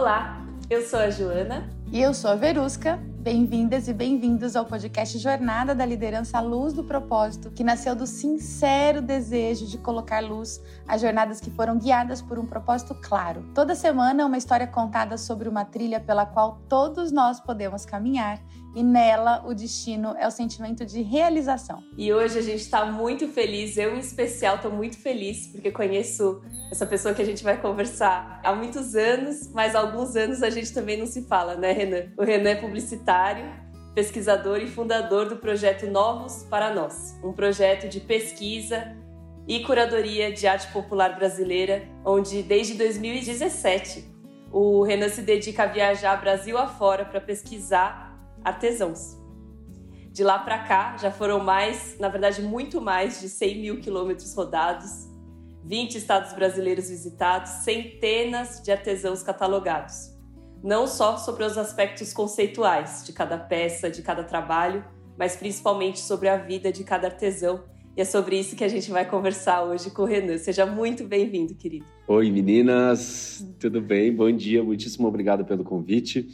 Olá, eu sou a Joana. E eu sou a Verusca. Bem-vindas e bem-vindos ao podcast Jornada da Liderança à Luz do Propósito, que nasceu do sincero desejo de colocar luz às jornadas que foram guiadas por um propósito claro. Toda semana, uma história contada sobre uma trilha pela qual todos nós podemos caminhar e nela o destino é o sentimento de realização. E hoje a gente está muito feliz, eu em especial estou muito feliz porque conheço essa pessoa que a gente vai conversar há muitos anos, mas há alguns anos a gente também não se fala, né, Renan? O Renan é publicitário, pesquisador e fundador do projeto Novos para Nós, um projeto de pesquisa e curadoria de arte popular brasileira, onde desde 2017 o Renan se dedica a viajar Brasil afora para pesquisar artesãos. De lá para cá, já foram mais, na verdade, muito mais de 100 mil quilômetros rodados, 20 estados brasileiros visitados, centenas de artesãos catalogados. Não só sobre os aspectos conceituais de cada peça, de cada trabalho, mas principalmente sobre a vida de cada artesão. E é sobre isso que a gente vai conversar hoje com o Renan. Seja muito bem-vindo, querido. Oi, meninas, tudo bem? Bom dia, muitíssimo obrigado pelo convite.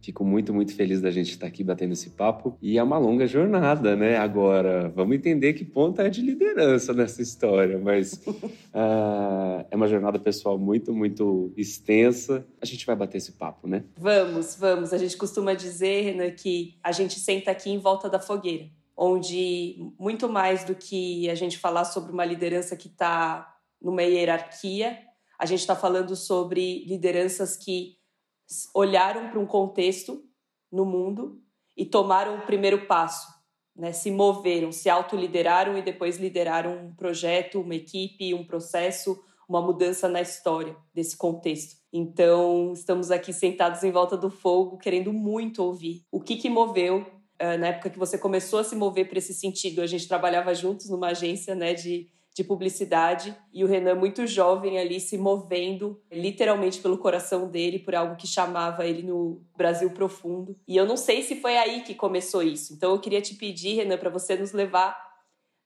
Fico muito, muito feliz da gente estar aqui batendo esse papo. E é uma longa jornada, né? Agora, vamos entender que ponta é de liderança nessa história, mas uh, é uma jornada pessoal muito, muito extensa. A gente vai bater esse papo, né? Vamos, vamos. A gente costuma dizer, Renan, que a gente senta aqui em volta da fogueira, onde muito mais do que a gente falar sobre uma liderança que está numa hierarquia, a gente está falando sobre lideranças que olharam para um contexto no mundo e tomaram o primeiro passo, né? se moveram, se autolideraram e depois lideraram um projeto, uma equipe, um processo, uma mudança na história desse contexto. Então, estamos aqui sentados em volta do fogo, querendo muito ouvir o que, que moveu. Uh, na época que você começou a se mover para esse sentido, a gente trabalhava juntos numa agência né, de de publicidade e o Renan muito jovem ali se movendo literalmente pelo coração dele por algo que chamava ele no Brasil profundo. E eu não sei se foi aí que começou isso. Então eu queria te pedir, Renan, para você nos levar,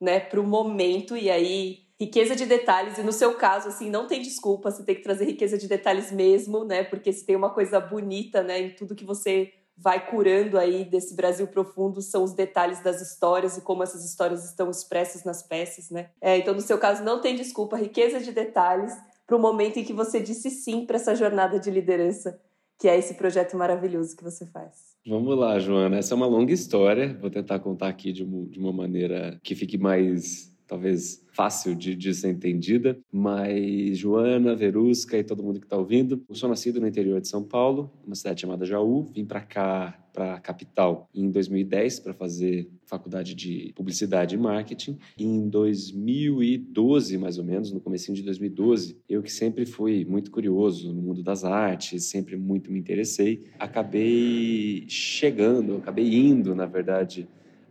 né, para o momento e aí riqueza de detalhes e no seu caso assim não tem desculpa, você tem que trazer riqueza de detalhes mesmo, né? Porque se tem uma coisa bonita, né, em tudo que você vai curando aí desse Brasil profundo são os detalhes das histórias e como essas histórias estão expressas nas peças, né? É, então, no seu caso, não tem desculpa, riqueza de detalhes para o momento em que você disse sim para essa jornada de liderança, que é esse projeto maravilhoso que você faz. Vamos lá, Joana. Essa é uma longa história. Vou tentar contar aqui de uma, de uma maneira que fique mais, talvez, fácil de, de ser entendida, mas Joana, Verusca e todo mundo que está ouvindo, eu sou nascido no interior de São Paulo, uma cidade chamada Jaú, vim para cá, para a capital, em 2010 para fazer faculdade de publicidade e marketing. Em 2012, mais ou menos, no comecinho de 2012, eu que sempre fui muito curioso no mundo das artes, sempre muito me interessei, acabei chegando, acabei indo, na verdade,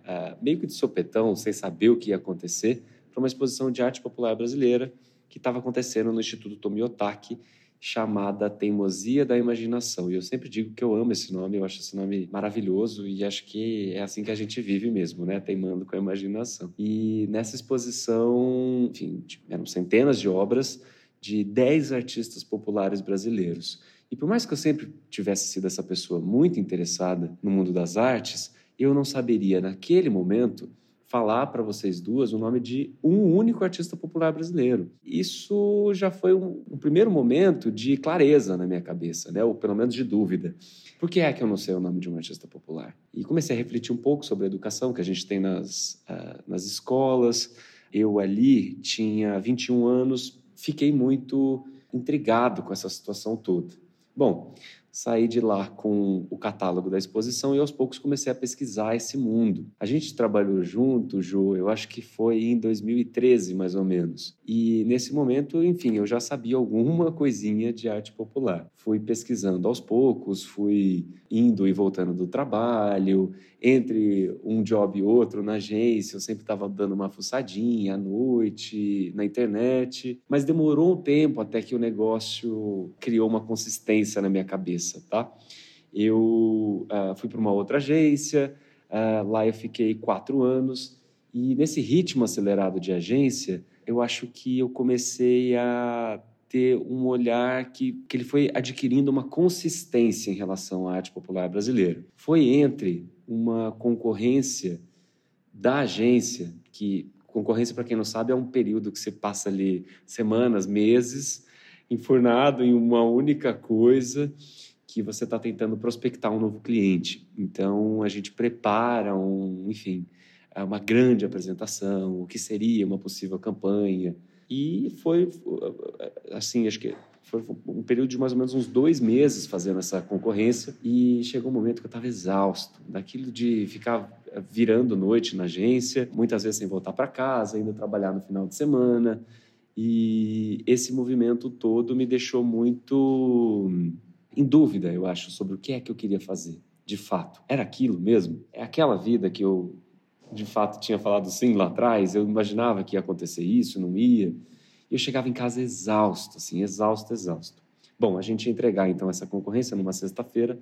uh, meio que de sopetão, sem saber o que ia acontecer, para uma exposição de arte popular brasileira que estava acontecendo no Instituto Tomiotaki, chamada Teimosia da Imaginação. E eu sempre digo que eu amo esse nome, eu acho esse nome maravilhoso e acho que é assim que a gente vive mesmo, né? Teimando com a imaginação. E nessa exposição, enfim, eram centenas de obras de 10 artistas populares brasileiros. E por mais que eu sempre tivesse sido essa pessoa muito interessada no mundo das artes, eu não saberia naquele momento falar para vocês duas o nome de um único artista popular brasileiro. Isso já foi um, um, primeiro momento de clareza na minha cabeça, né? ou pelo menos de dúvida. Por que é que eu não sei o nome de um artista popular? E comecei a refletir um pouco sobre a educação que a gente tem nas, uh, nas escolas. Eu ali tinha 21 anos, fiquei muito intrigado com essa situação toda. Bom, saí de lá com o catálogo da exposição e aos poucos comecei a pesquisar esse mundo. A gente trabalhou junto, Ju, eu acho que foi em 2013 mais ou menos. E nesse momento, enfim, eu já sabia alguma coisinha de arte popular. Fui pesquisando aos poucos, fui indo e voltando do trabalho, entre um job e outro na agência, eu sempre estava dando uma fuçadinha à noite, na internet, mas demorou um tempo até que o negócio criou uma consistência na minha cabeça, tá? Eu uh, fui para uma outra agência, uh, lá eu fiquei quatro anos, e nesse ritmo acelerado de agência, eu acho que eu comecei a ter um olhar que, que ele foi adquirindo uma consistência em relação à arte popular brasileira. Foi entre uma concorrência da agência, que concorrência, para quem não sabe, é um período que você passa ali semanas, meses, enfurnado em uma única coisa que você está tentando prospectar um novo cliente. Então, a gente prepara um, enfim, uma grande apresentação, o que seria uma possível campanha. E foi, assim, acho que foi um período de mais ou menos uns dois meses fazendo essa concorrência e chegou um momento que eu estava exausto daquilo de ficar virando noite na agência, muitas vezes sem voltar para casa, ainda trabalhar no final de semana. E esse movimento todo me deixou muito em dúvida, eu acho, sobre o que é que eu queria fazer. De fato, era aquilo mesmo? É aquela vida que eu, de fato, tinha falado sim lá atrás? Eu imaginava que ia acontecer isso, não ia. E eu chegava em casa exausto, assim, exausto, exausto. Bom, a gente ia entregar então essa concorrência numa sexta-feira.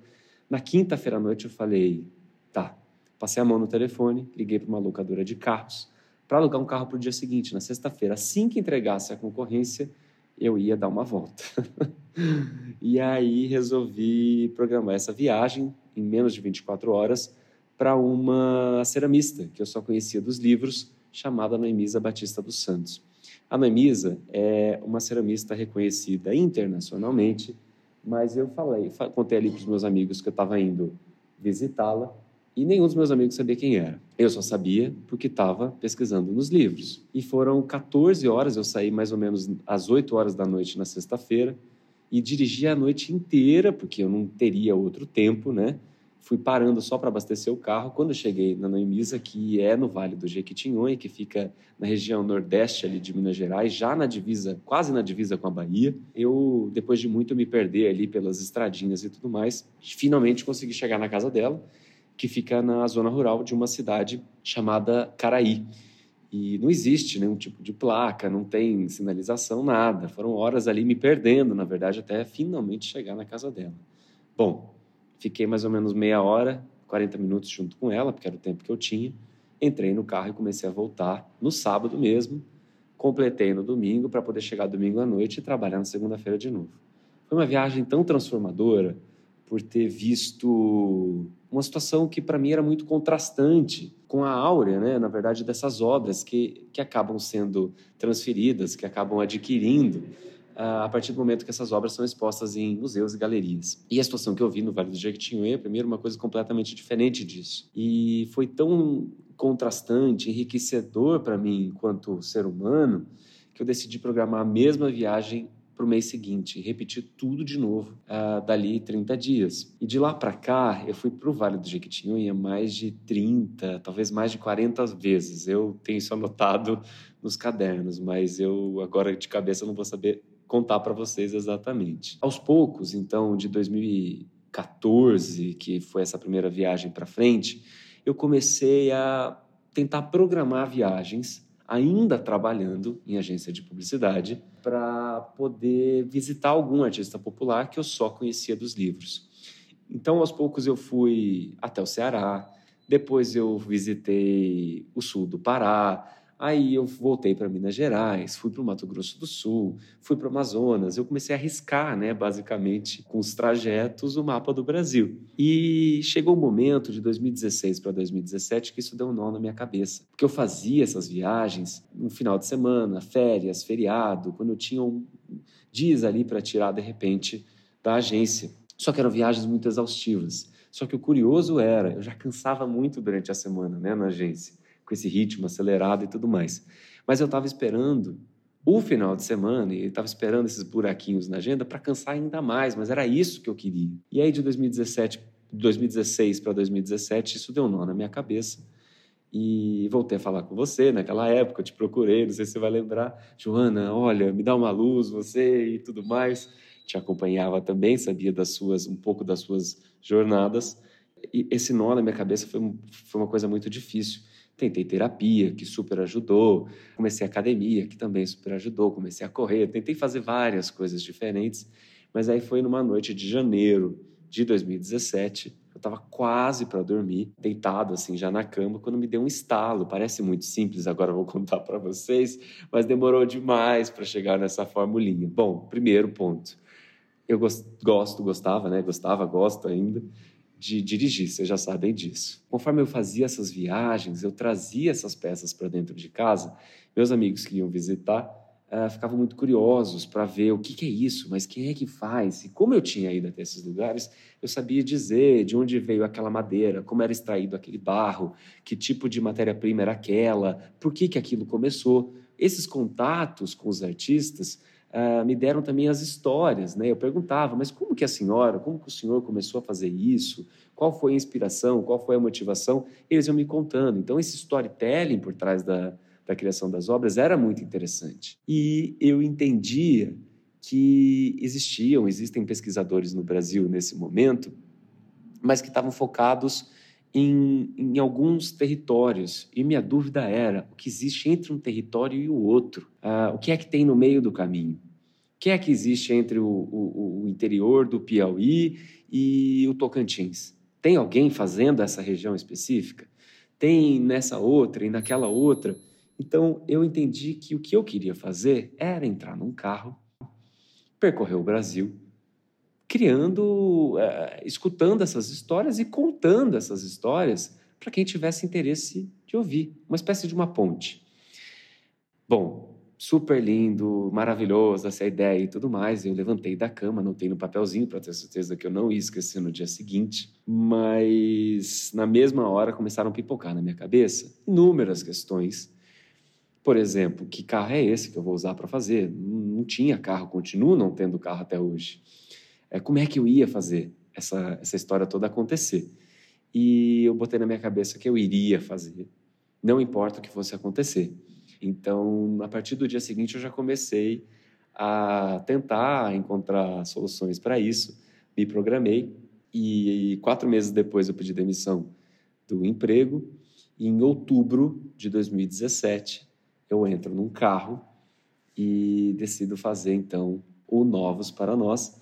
Na quinta-feira à noite eu falei, tá, passei a mão no telefone, liguei para uma locadora de carros para alugar um carro para o dia seguinte, na sexta-feira. Assim que entregasse a concorrência, eu ia dar uma volta. e aí resolvi programar essa viagem em menos de 24 horas para uma ceramista que eu só conhecia dos livros, chamada Noemisa Batista dos Santos. A Noemisa é uma ceramista reconhecida internacionalmente, mas eu falei, contei ali para os meus amigos que eu estava indo visitá-la e nenhum dos meus amigos sabia quem era. Eu só sabia porque estava pesquisando nos livros. E foram 14 horas, eu saí mais ou menos às 8 horas da noite na sexta-feira e dirigi a noite inteira, porque eu não teria outro tempo, né? Fui parando só para abastecer o carro. Quando eu cheguei na Noemisa, que é no Vale do Jequitinhonha, que fica na região nordeste ali de Minas Gerais, já na divisa, quase na divisa com a Bahia, eu, depois de muito me perder ali pelas estradinhas e tudo mais, finalmente consegui chegar na casa dela que fica na zona rural de uma cidade chamada Caraí. E não existe nenhum tipo de placa, não tem sinalização, nada. Foram horas ali me perdendo, na verdade, até finalmente chegar na casa dela. Bom, fiquei mais ou menos meia hora, 40 minutos junto com ela, porque era o tempo que eu tinha. Entrei no carro e comecei a voltar no sábado mesmo. Completei no domingo para poder chegar domingo à noite e trabalhar na segunda-feira de novo. Foi uma viagem tão transformadora por ter visto uma situação que para mim era muito contrastante com a áurea, né, na verdade, dessas obras que, que acabam sendo transferidas, que acabam adquirindo uh, a partir do momento que essas obras são expostas em museus e galerias. E a situação que eu vi no Vale do Jequitinhonha, primeiro, uma coisa completamente diferente disso. E foi tão contrastante, enriquecedor para mim enquanto ser humano, que eu decidi programar a mesma viagem para o mês seguinte, repetir tudo de novo uh, dali 30 dias. E de lá para cá, eu fui para o Vale do Jequitinhonha mais de 30, talvez mais de 40 vezes. Eu tenho isso anotado nos cadernos, mas eu agora de cabeça não vou saber contar para vocês exatamente. Aos poucos, então, de 2014, que foi essa primeira viagem para frente, eu comecei a tentar programar viagens ainda trabalhando em agência de publicidade, para poder visitar algum artista popular que eu só conhecia dos livros. Então, aos poucos, eu fui até o Ceará, depois eu visitei o sul do Pará, Aí eu voltei para Minas Gerais, fui para o Mato Grosso do Sul, fui para o Amazonas. Eu comecei a arriscar, né, basicamente, com os trajetos, o mapa do Brasil. E chegou o um momento de 2016 para 2017 que isso deu um nó na minha cabeça. Porque eu fazia essas viagens no final de semana, férias, feriado, quando eu tinha um dias ali para tirar de repente da agência. Só que eram viagens muito exaustivas. Só que o curioso era, eu já cansava muito durante a semana, né, na agência com esse ritmo acelerado e tudo mais. Mas eu estava esperando o final de semana e estava esperando esses buraquinhos na agenda para cansar ainda mais, mas era isso que eu queria. E aí de 2017, 2016 para 2017, isso deu um nó na minha cabeça. E voltei a falar com você naquela época, eu te procurei, não sei se você vai lembrar. Joana, olha, me dá uma luz, você e tudo mais. Te acompanhava também, sabia das suas, um pouco das suas jornadas. E esse nó na minha cabeça foi, foi uma coisa muito difícil. Tentei terapia, que super ajudou. Comecei academia, que também super ajudou. Comecei a correr. Tentei fazer várias coisas diferentes. Mas aí foi numa noite de janeiro de 2017. Eu estava quase para dormir, deitado assim já na cama, quando me deu um estalo. Parece muito simples, agora vou contar para vocês, mas demorou demais para chegar nessa formulinha. Bom, primeiro ponto. Eu gosto, gostava, né? Gostava, gosto ainda de dirigir, vocês já sabem disso. Conforme eu fazia essas viagens, eu trazia essas peças para dentro de casa, meus amigos que iam visitar uh, ficavam muito curiosos para ver o que, que, é isso, mas quem é que faz? E como eu tinha ido até esses lugares, eu sabia dizer de onde veio aquela madeira, como era extraído aquele barro, que tipo de matéria-prima era aquela, por que, que aquilo começou. Esses contatos com os artistas Uh, me deram também as histórias, né? Eu perguntava, mas como que a senhora, como que o senhor começou a fazer isso? Qual foi a inspiração? Qual foi a motivação? Eles iam me contando. Então, esse storytelling por trás da, da criação das obras era muito interessante. E eu entendia que existiam, existem pesquisadores no Brasil nesse momento, mas que estavam focados em, em, alguns territórios. E minha dúvida era: o que existe entre um território e o outro? Ah, o que é que tem no meio do caminho? O que é que existe entre o, o, o interior do Piauí e o Tocantins? Tem alguém fazendo essa região específica? Tem nessa outra e naquela outra? Então eu entendi que o que eu queria fazer era entrar num carro, percorrer o Brasil criando, uh, escutando essas histórias e contando essas histórias para quem tivesse interesse de ouvir, uma espécie de uma ponte. Bom, super lindo, maravilhoso essa ideia e tudo mais. Eu levantei da cama, anotei no papelzinho para ter certeza que eu não ia esquecer no dia seguinte, mas na mesma hora começaram a pipocar na minha cabeça inúmeras questões. Por exemplo, que carro é esse que eu vou usar para fazer? Não tinha carro, continuo não tendo carro até hoje é, como é que eu ia fazer essa, essa história toda acontecer. E eu botei na minha cabeça que eu iria fazer, não importa o que fosse acontecer. Então, a partir do dia seguinte, eu já comecei a tentar encontrar soluções para isso, me programei e quatro meses depois eu pedi demissão do emprego. E em outubro de 2017, eu entro num carro e decido fazer então o Novos para Nós,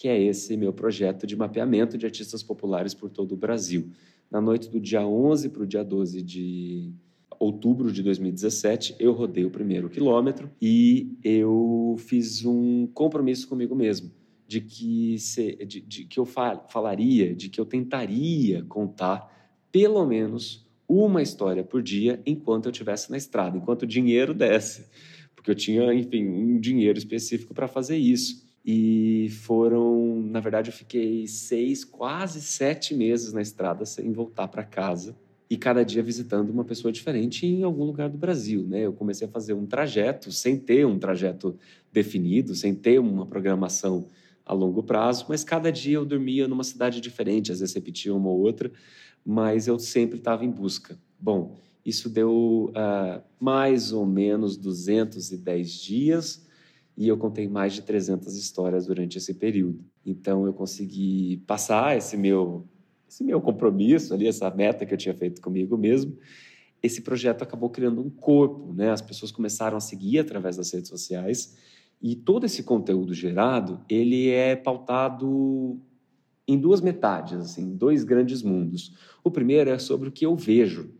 que é esse meu projeto de mapeamento de artistas populares por todo o Brasil. Na noite do dia 11 para o dia 12 de outubro de 2017, eu rodei o primeiro quilômetro e eu fiz um compromisso comigo mesmo de que, se, de, de que eu falaria, de que eu tentaria contar pelo menos uma história por dia enquanto eu estivesse na estrada, enquanto o dinheiro desce, porque eu tinha, enfim, um dinheiro específico para fazer isso. E foram, na verdade, eu fiquei seis, quase sete meses na estrada sem voltar para casa e cada dia visitando uma pessoa diferente em algum lugar do Brasil, né? Eu comecei a fazer um trajeto sem ter um trajeto definido, sem ter uma programação a longo prazo, mas cada dia eu dormia numa cidade diferente, às vezes repetia uma ou outra, mas eu sempre estava em busca. Bom, isso deu uh, mais ou menos 210 dias e eu contei mais de 300 histórias durante esse período. Então eu consegui passar esse meu esse meu compromisso ali, essa meta que eu tinha feito comigo mesmo. Esse projeto acabou criando um corpo, né? As pessoas começaram a seguir através das redes sociais e todo esse conteúdo gerado, ele é pautado em duas metades, assim, dois grandes mundos. O primeiro é sobre o que eu vejo.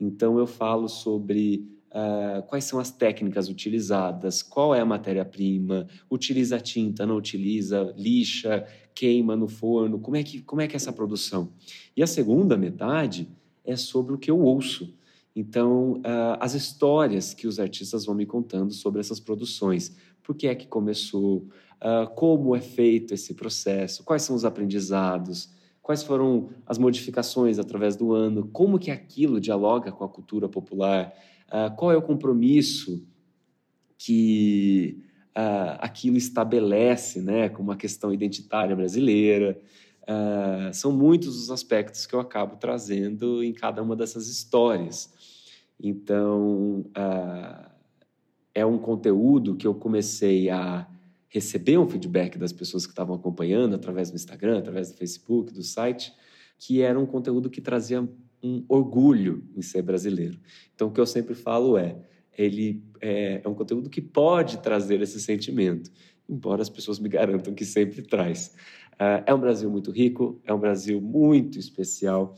Então eu falo sobre Uh, quais são as técnicas utilizadas, qual é a matéria-prima, utiliza tinta, não utiliza, lixa, queima no forno, como é, que, como é que é essa produção? E a segunda metade é sobre o que eu ouço. Então, uh, as histórias que os artistas vão me contando sobre essas produções. Por que é que começou? Uh, como é feito esse processo? Quais são os aprendizados? Quais foram as modificações através do ano? Como que aquilo dialoga com a cultura popular? Ah, qual é o compromisso que uh, aquilo estabelece né, como uma questão identitária brasileira. Uh, são muitos os aspectos que eu acabo trazendo em cada uma dessas histórias. Então, é um conteúdo que eu comecei a receber um feedback das pessoas que estavam acompanhando através do Instagram, através do Facebook, do site, que era um conteúdo que trazia um orgulho em ser brasileiro. Então, o que eu sempre falo é, ele é, é um conteúdo que pode trazer esse sentimento, embora as pessoas me garantam que sempre traz. Uh, é um Brasil muito rico, é um Brasil muito especial.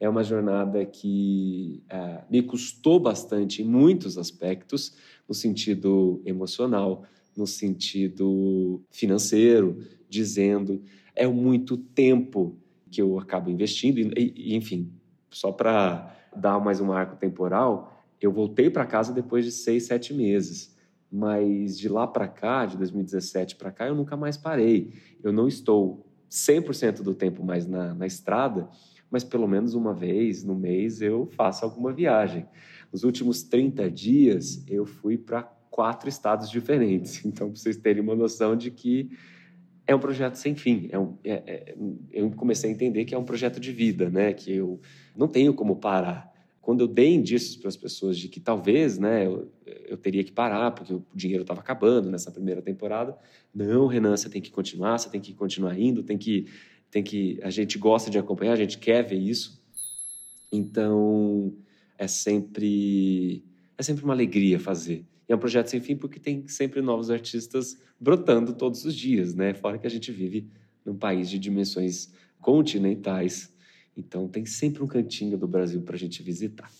É uma jornada que uh, me custou bastante em muitos aspectos, no sentido emocional, no sentido financeiro, dizendo é muito tempo que eu acabo investindo e, e enfim, só para dar mais um arco temporal, eu voltei para casa depois de seis, sete meses. Mas de lá para cá, de 2017 para cá, eu nunca mais parei. Eu não estou 100% do tempo mais na, na estrada, mas pelo menos uma vez no mês eu faço alguma viagem. Nos últimos 30 dias, eu fui para quatro estados diferentes. Então, para vocês terem uma noção de que é um projeto sem fim. É um, é, é, eu comecei a entender que é um projeto de vida, né? Que eu não tenho como parar. Quando eu dei indícios para as pessoas de que talvez, né, eu, eu teria que parar porque o dinheiro estava acabando nessa primeira temporada, não, Renan, você tem que continuar, você tem que continuar indo, tem que, tem que, a gente gosta de acompanhar, a gente quer ver isso. Então, é sempre, é sempre uma alegria fazer. E é um projeto sem fim porque tem sempre novos artistas brotando todos os dias, né? Fora que a gente vive num país de dimensões continentais. Então tem sempre um cantinho do Brasil para a gente visitar.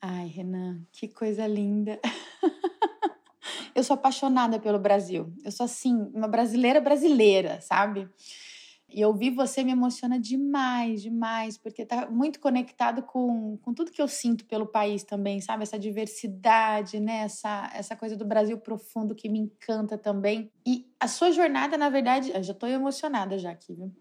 Ai, Renan, que coisa linda. eu sou apaixonada pelo Brasil. Eu sou assim, uma brasileira brasileira, sabe? E ouvir você me emociona demais, demais, porque tá muito conectado com, com tudo que eu sinto pelo país também, sabe? Essa diversidade, né? Essa, essa coisa do Brasil profundo que me encanta também. E a sua jornada, na verdade, eu já tô emocionada já aqui, viu?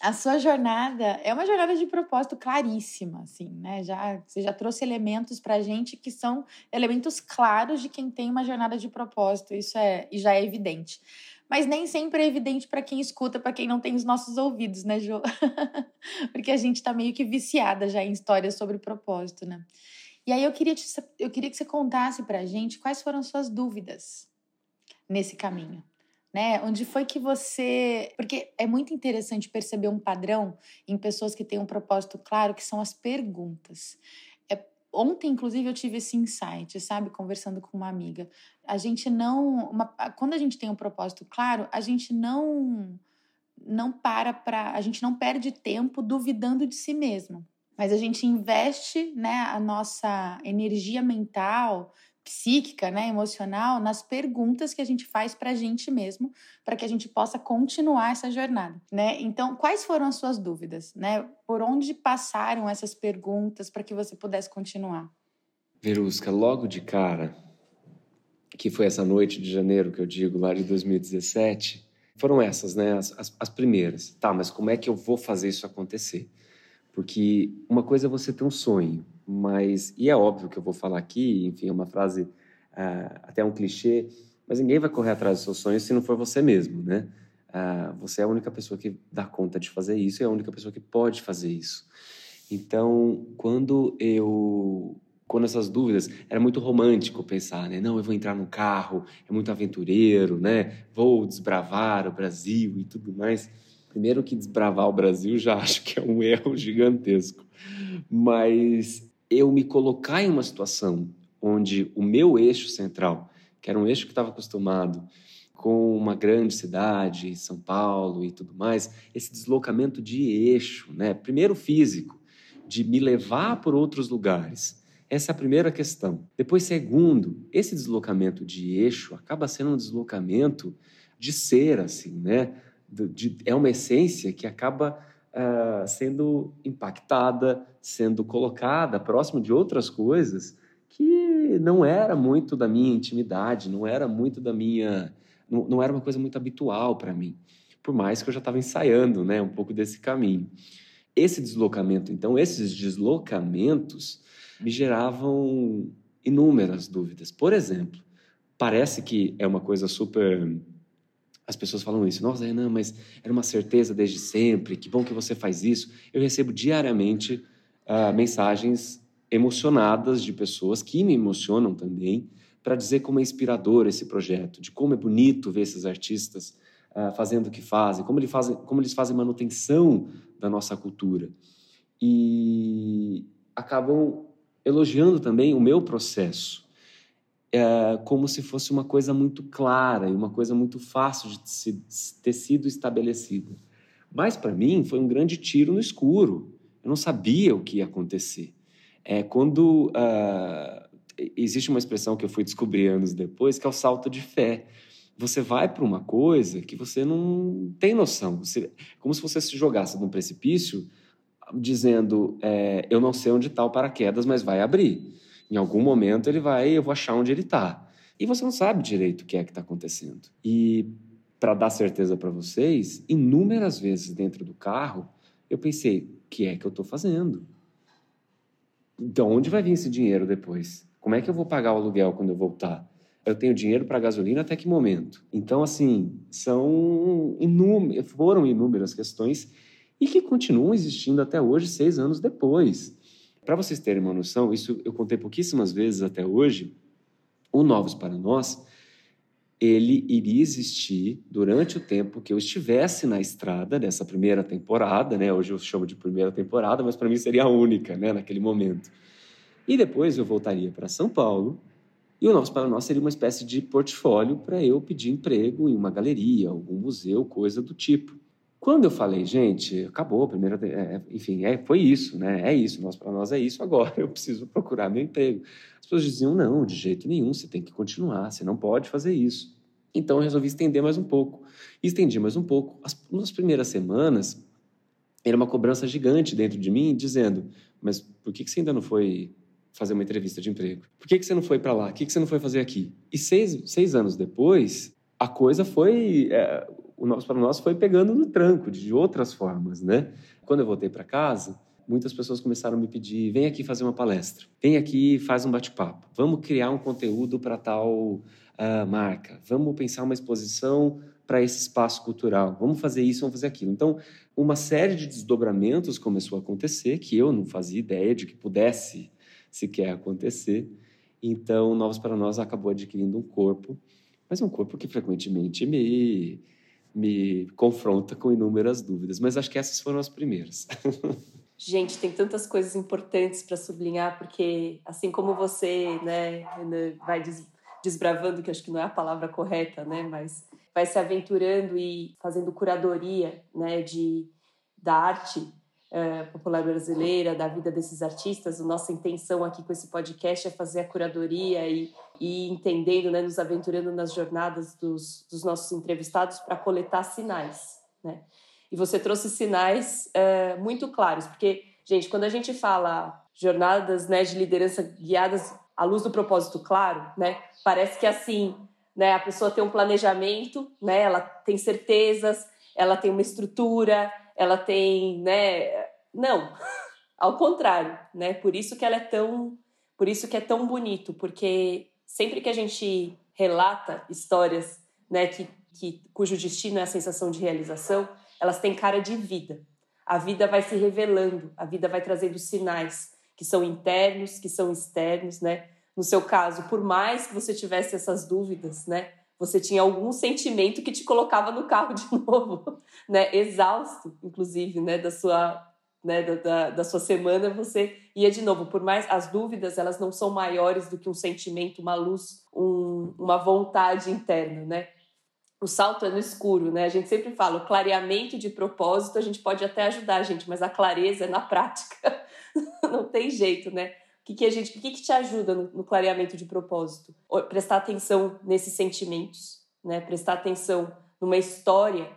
A sua jornada é uma jornada de propósito claríssima, assim, né? Já, você já trouxe elementos pra gente que são elementos claros de quem tem uma jornada de propósito, isso é, e já é evidente mas nem sempre é evidente para quem escuta, para quem não tem os nossos ouvidos, né, Jo? Porque a gente está meio que viciada já em histórias sobre propósito, né? E aí eu queria, te, eu queria que você contasse para a gente quais foram suas dúvidas nesse caminho. Né? Onde foi que você. Porque é muito interessante perceber um padrão em pessoas que têm um propósito claro, que são as perguntas. Ontem, inclusive, eu tive esse insight, sabe, conversando com uma amiga. A gente não, uma, quando a gente tem um propósito claro, a gente não não para para, a gente não perde tempo duvidando de si mesmo. Mas a gente investe, né, a nossa energia mental, psíquica, né, emocional, nas perguntas que a gente faz para a gente mesmo, para que a gente possa continuar essa jornada, né? Então, quais foram as suas dúvidas, né? Por onde passaram essas perguntas para que você pudesse continuar? Verusca, logo de cara, que foi essa noite de janeiro que eu digo, lá de 2017, foram essas, né? As, as, as primeiras. Tá, mas como é que eu vou fazer isso acontecer? Porque uma coisa é você ter um sonho, mas, e é óbvio que eu vou falar aqui, enfim, é uma frase, uh, até um clichê, mas ninguém vai correr atrás dos seus sonhos se não for você mesmo, né? Uh, você é a única pessoa que dá conta de fazer isso e é a única pessoa que pode fazer isso. Então, quando eu quando essas dúvidas, era muito romântico pensar, né? Não, eu vou entrar no carro, é muito aventureiro, né? Vou desbravar o Brasil e tudo mais. Primeiro que desbravar o Brasil já acho que é um erro gigantesco. Mas eu me colocar em uma situação onde o meu eixo central, que era um eixo que estava acostumado com uma grande cidade, São Paulo e tudo mais, esse deslocamento de eixo, né? Primeiro físico, de me levar por outros lugares. Essa é a primeira questão. Depois, segundo, esse deslocamento de eixo acaba sendo um deslocamento de ser, assim, né? De, é uma essência que acaba uh, sendo impactada, sendo colocada próximo de outras coisas que não era muito da minha intimidade, não era muito da minha. Não, não era uma coisa muito habitual para mim, por mais que eu já estava ensaiando né, um pouco desse caminho. Esse deslocamento, então, esses deslocamentos me geravam inúmeras dúvidas. Por exemplo, parece que é uma coisa super as pessoas falam isso. Nossa, Renan, mas era uma certeza desde sempre. Que bom que você faz isso. Eu recebo diariamente uh, mensagens emocionadas de pessoas que me emocionam também para dizer como é inspirador esse projeto, de como é bonito ver esses artistas uh, fazendo o que fazem, como, fazem, como eles fazem manutenção da nossa cultura. E acabam elogiando também o meu processo. é, como se fosse uma coisa muito clara e uma coisa muito fácil de ter sido estabelecida. Mas para mim foi um grande tiro no escuro. Eu não sabia o que ia acontecer. É quando uh, existe uma expressão que eu fui descobrir anos depois que é o salto de fé. Você vai para uma coisa que você não tem noção. Você, como se você se jogasse num precipício dizendo: é, Eu não sei onde está o paraquedas, mas vai abrir. Em algum momento ele vai, eu vou achar onde ele está. E você não sabe direito o que é que está acontecendo. E para dar certeza para vocês, inúmeras vezes dentro do carro, eu pensei: o que é que eu estou fazendo? De onde vai vir esse dinheiro depois? Como é que eu vou pagar o aluguel quando eu voltar? Eu tenho dinheiro para gasolina até que momento? Então, assim, são inúmeras, foram inúmeras questões e que continuam existindo até hoje, seis anos depois. Para vocês terem uma noção, isso eu contei pouquíssimas vezes até hoje, o Novos para Nós, ele iria existir durante o tempo que eu estivesse na estrada dessa primeira temporada, né? Hoje eu chamo de primeira temporada, mas para mim seria a única, né? Naquele momento. E depois eu voltaria para São Paulo e o Novos para Nós seria uma espécie de portfólio para eu pedir emprego em uma galeria, algum museu, coisa do tipo. Quando eu falei, gente, acabou primeira. É, é, enfim, é, foi isso, né? É isso, nós para nós é isso agora, eu preciso procurar meu emprego. As pessoas diziam, não, de jeito nenhum, você tem que continuar, você não pode fazer isso. Então eu resolvi estender mais um pouco. estendi mais um pouco. As, nas primeiras semanas, era uma cobrança gigante dentro de mim, dizendo: Mas por que, que você ainda não foi fazer uma entrevista de emprego? Por que, que você não foi para lá? Por que, que você não foi fazer aqui? E seis, seis anos depois, a coisa foi. É, o nosso para nós foi pegando no tranco de outras formas, né? Quando eu voltei para casa, muitas pessoas começaram a me pedir: vem aqui fazer uma palestra, vem aqui faz um bate-papo, vamos criar um conteúdo para tal uh, marca, vamos pensar uma exposição para esse espaço cultural, vamos fazer isso, vamos fazer aquilo. Então, uma série de desdobramentos começou a acontecer que eu não fazia ideia de que pudesse sequer acontecer. Então, Novos para Nós acabou adquirindo um corpo, mas um corpo que frequentemente me me confronta com inúmeras dúvidas, mas acho que essas foram as primeiras. Gente, tem tantas coisas importantes para sublinhar, porque assim como você, né, vai desbravando, que acho que não é a palavra correta, né, mas vai se aventurando e fazendo curadoria, né, de da arte é, popular brasileira, da vida desses artistas. A nossa intenção aqui com esse podcast é fazer a curadoria e, e entendendo, né, nos aventurando nas jornadas dos, dos nossos entrevistados para coletar sinais. Né? E você trouxe sinais é, muito claros, porque, gente, quando a gente fala jornadas né, de liderança guiadas à luz do propósito claro, né, parece que assim, né, a pessoa tem um planejamento, né, ela tem certezas, ela tem uma estrutura, ela tem, né? Não, ao contrário, né? Por isso que ela é tão, por isso que é tão bonito, porque sempre que a gente relata histórias, né, que, que cujo destino é a sensação de realização, elas têm cara de vida. A vida vai se revelando, a vida vai trazendo sinais que são internos, que são externos, né? No seu caso, por mais que você tivesse essas dúvidas, né? você tinha algum sentimento que te colocava no carro de novo, né? Exausto, inclusive, né? Da sua, né? Da, da, sua semana, você ia de novo. Por mais as dúvidas, elas não são maiores do que um sentimento, uma luz, um, uma vontade interna, né? O salto é no escuro, né? A gente sempre fala, o clareamento de propósito a gente pode até ajudar a gente, mas a clareza é na prática. não tem jeito, né? que, que a gente, o que, que te ajuda no, no clareamento de propósito? Prestar atenção nesses sentimentos, né? Prestar atenção numa história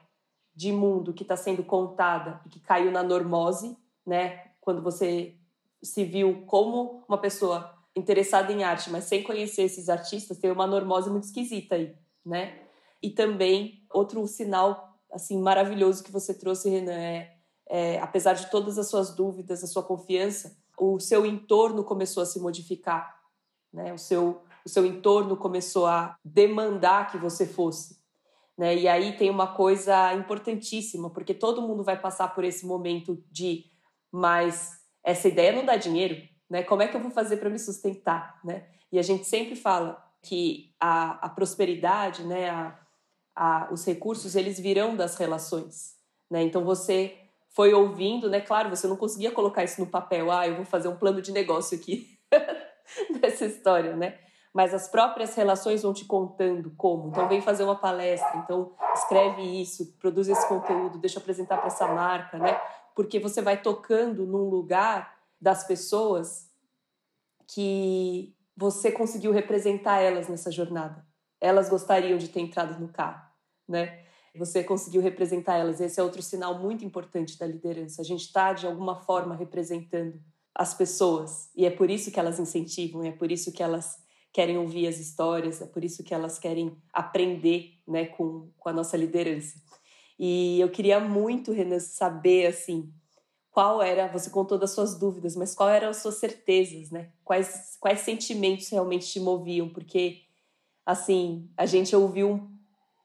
de mundo que está sendo contada e que caiu na normose, né? Quando você se viu como uma pessoa interessada em arte, mas sem conhecer esses artistas, tem uma normose muito esquisita aí, né? E também outro sinal assim maravilhoso que você trouxe, Renan, é, é apesar de todas as suas dúvidas, a sua confiança, o seu entorno começou a se modificar, né? O seu o seu entorno começou a demandar que você fosse, né? E aí tem uma coisa importantíssima, porque todo mundo vai passar por esse momento de, mas essa ideia não dá dinheiro, né? Como é que eu vou fazer para me sustentar, né? E a gente sempre fala que a, a prosperidade, né? A, a, os recursos eles virão das relações, né? Então você foi ouvindo, né? Claro, você não conseguia colocar isso no papel, ah, eu vou fazer um plano de negócio aqui dessa história, né? Mas as próprias relações vão te contando como. Então, vem fazer uma palestra, então escreve isso, produz esse conteúdo, deixa eu apresentar para essa marca, né? Porque você vai tocando num lugar das pessoas que você conseguiu representar elas nessa jornada. Elas gostariam de ter entrado no carro, né? Você conseguiu representar elas. Esse é outro sinal muito importante da liderança. A gente está, de alguma forma, representando as pessoas. E é por isso que elas incentivam, é por isso que elas querem ouvir as histórias, é por isso que elas querem aprender né, com, com a nossa liderança. E eu queria muito, Renan, saber assim, qual era, você contou das suas dúvidas, mas qual eram as suas certezas, né? Quais, quais sentimentos realmente te moviam? Porque, assim, a gente ouviu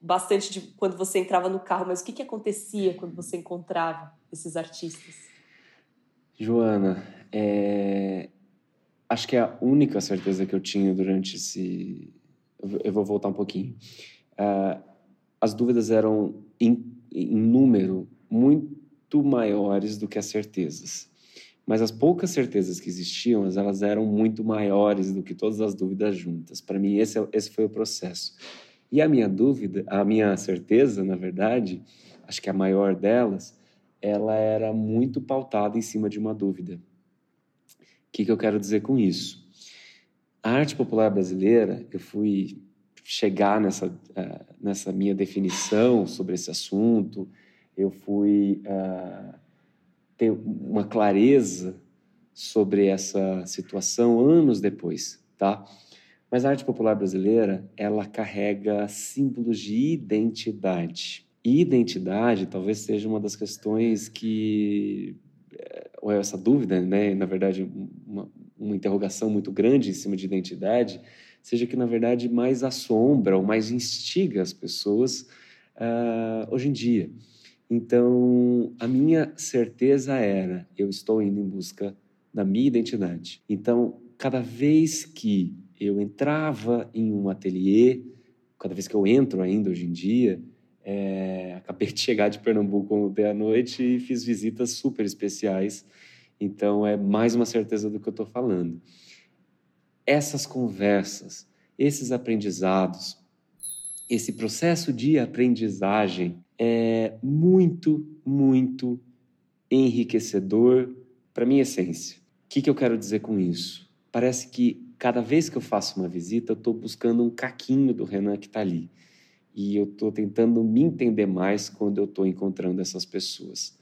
bastante de quando você entrava no carro, mas o que, que acontecia quando você encontrava esses artistas? Joana, é... acho que é a única certeza que eu tinha durante esse. Eu vou voltar um pouquinho. Uh, as dúvidas eram em, em número muito maiores do que as certezas. Mas as poucas certezas que existiam, elas eram muito maiores do que todas as dúvidas juntas. Para mim, esse, é esse foi o processo. E a minha dúvida, a minha certeza, na verdade, acho que a maior delas, ela era muito pautada em cima de uma dúvida. Que, que eu quero dizer com isso? A arte popular brasileira, eu fui chegar nessa, uh, nessa minha definição sobre esse assunto, eu fui uh, ter uma clareza sobre essa situação anos depois, tá? Mas a arte popular brasileira, ela carrega símbolos de identidade. E identidade talvez seja uma das questões que eh, ou é essa dúvida, né, na verdade, uma, uma interrogação muito grande em cima de identidade, seja que, na verdade, mais assombra ou mais instiga as pessoas uh, hoje em dia. Então, a minha certeza era: eu estou indo em busca da minha identidade. Então, cada vez que eu entrava em um ateliê, cada vez que eu entro ainda hoje em dia, é, acabei de chegar de Pernambuco ontem à noite e fiz visitas super especiais. Então, é mais uma certeza do que eu estou falando. Essas conversas, esses aprendizados, esse processo de aprendizagem é muito, muito enriquecedor para minha essência. O que, que eu quero dizer com isso? Parece que cada vez que eu faço uma visita, eu estou buscando um caquinho do Renan que está ali. E eu estou tentando me entender mais quando eu estou encontrando essas pessoas.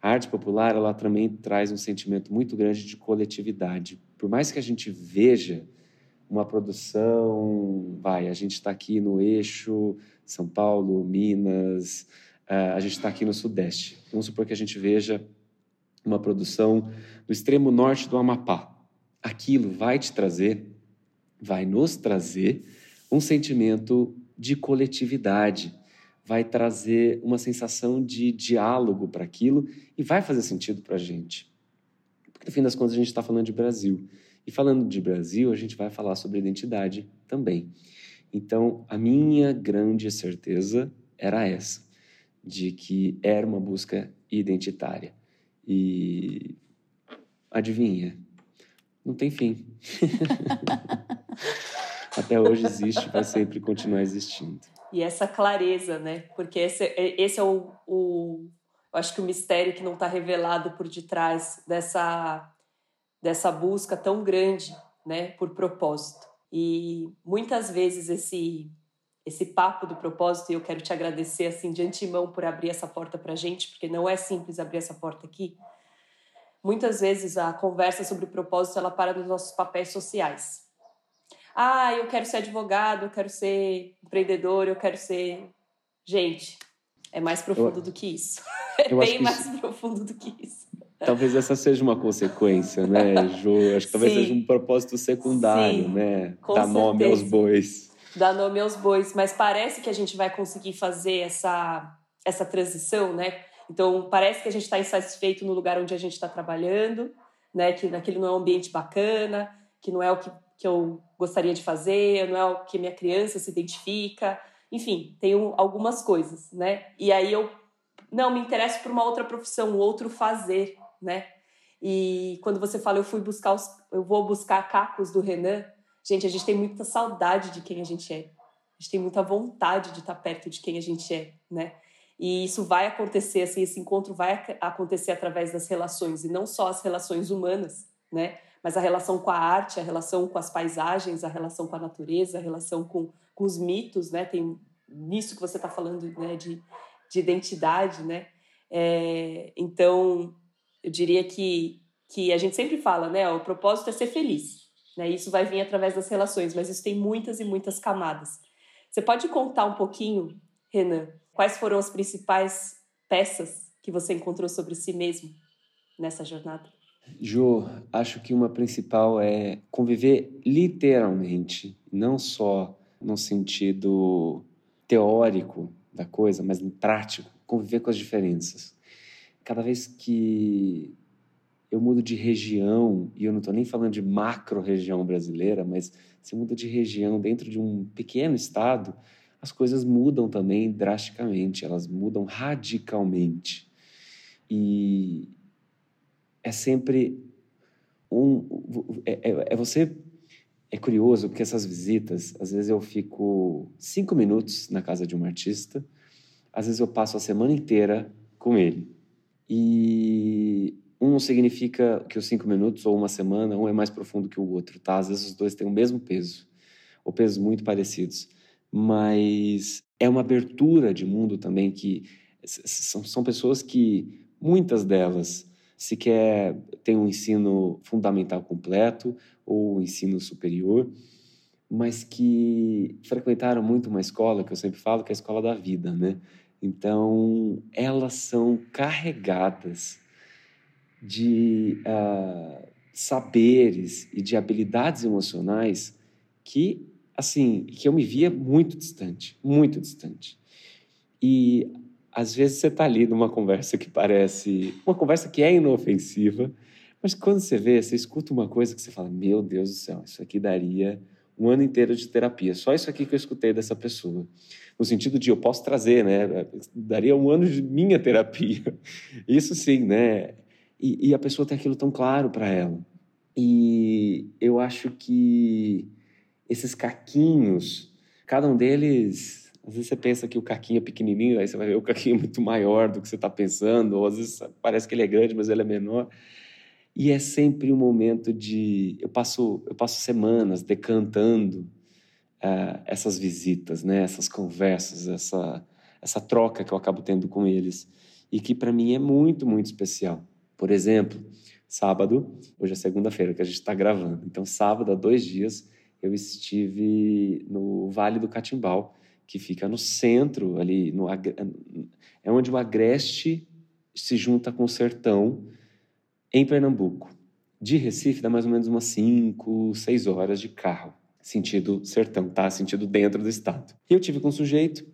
A arte popular, ela também traz um sentimento muito grande de coletividade. Por mais que a gente veja uma produção, vai, a gente está aqui no eixo São Paulo, Minas, uh, a gente está aqui no Sudeste. Vamos supor que a gente veja uma produção do extremo norte do Amapá. Aquilo vai te trazer, vai nos trazer um sentimento de coletividade, vai trazer uma sensação de diálogo para aquilo e vai fazer sentido para a gente. Porque no fim das contas a gente está falando de Brasil. E falando de Brasil, a gente vai falar sobre identidade também. Então, a minha grande certeza era essa, de que era uma busca identitária. E adivinha, não tem fim. Até hoje existe, vai sempre continuar existindo. E essa clareza, né? Porque esse, esse é o, o, eu acho que o mistério que não está revelado por detrás dessa dessa busca tão grande, né, por propósito. E muitas vezes esse esse papo do propósito, e eu quero te agradecer assim de antemão por abrir essa porta para a gente, porque não é simples abrir essa porta aqui. Muitas vezes a conversa sobre o propósito ela para nos nossos papéis sociais. Ah, eu quero ser advogado, eu quero ser empreendedor, eu quero ser. Gente, é mais profundo eu, do que isso. É bem mais isso... profundo do que isso. Talvez essa seja uma consequência, né, Ju? Acho que talvez Sim. seja um propósito secundário, Sim, né? Dar nome aos bois. Dar nome aos bois. Mas parece que a gente vai conseguir fazer essa, essa transição, né? Então, parece que a gente está insatisfeito no lugar onde a gente está trabalhando, né? Que naquele não é um ambiente bacana, que não é o que, que eu gostaria de fazer, não é o que minha criança se identifica. Enfim, tem algumas coisas, né? E aí eu não me interesso por uma outra profissão, um outro fazer, né? E quando você fala eu fui buscar os, eu vou buscar cacos do Renan, Gente, a gente tem muita saudade de quem a gente é. A gente tem muita vontade de estar perto de quem a gente é, né? E isso vai acontecer, assim, esse encontro vai acontecer através das relações, e não só as relações humanas, né? Mas a relação com a arte, a relação com as paisagens, a relação com a natureza, a relação com, com os mitos, né? Tem nisso que você está falando, né? De, de identidade, né? É, então, eu diria que, que a gente sempre fala, né? O propósito é ser feliz. Né? Isso vai vir através das relações, mas isso tem muitas e muitas camadas. Você pode contar um pouquinho, Renan, quais foram as principais peças que você encontrou sobre si mesmo nessa jornada? Jo, acho que uma principal é conviver literalmente, não só no sentido teórico da coisa, mas no prático, conviver com as diferenças. Cada vez que eu mudo de região, e eu não estou nem falando de macro-região brasileira, mas se muda de região dentro de um pequeno estado, as coisas mudam também drasticamente, elas mudam radicalmente. E é sempre um. É, é, é você. É curioso porque essas visitas, às vezes eu fico cinco minutos na casa de um artista, às vezes eu passo a semana inteira com ele. E um significa que os cinco minutos ou uma semana, um é mais profundo que o outro, tá? Às vezes os dois têm o mesmo peso, ou pesos muito parecidos. Mas é uma abertura de mundo também que são, são pessoas que, muitas delas, sequer têm um ensino fundamental completo ou um ensino superior, mas que frequentaram muito uma escola, que eu sempre falo que é a escola da vida, né? Então, elas são carregadas de uh, saberes e de habilidades emocionais que, assim, que eu me via muito distante, muito distante. E às vezes você está ali numa conversa que parece uma conversa que é inofensiva, mas quando você vê, você escuta uma coisa que você fala: Meu Deus do céu, isso aqui daria um ano inteiro de terapia. Só isso aqui que eu escutei dessa pessoa. No sentido de eu posso trazer, né? Daria um ano de minha terapia. Isso sim, né? e, e a pessoa tem aquilo tão claro para ela. E eu acho que esses caquinhos, cada um deles, às vezes você pensa que o caquinho é pequenininho, aí você vai ver o caquinho é muito maior do que você está pensando, ou às vezes parece que ele é grande, mas ele é menor. E é sempre um momento de. Eu passo, eu passo semanas decantando uh, essas visitas, né? essas conversas, essa, essa troca que eu acabo tendo com eles. E que para mim é muito, muito especial. Por exemplo, sábado, hoje é segunda-feira que a gente está gravando, então sábado, há dois dias, eu estive no Vale do Catimbau, que fica no centro, ali, no, é onde o Agreste se junta com o Sertão, em Pernambuco. De Recife dá mais ou menos umas 5, 6 horas de carro, sentido sertão, tá? Sentido dentro do estado. E eu tive com um sujeito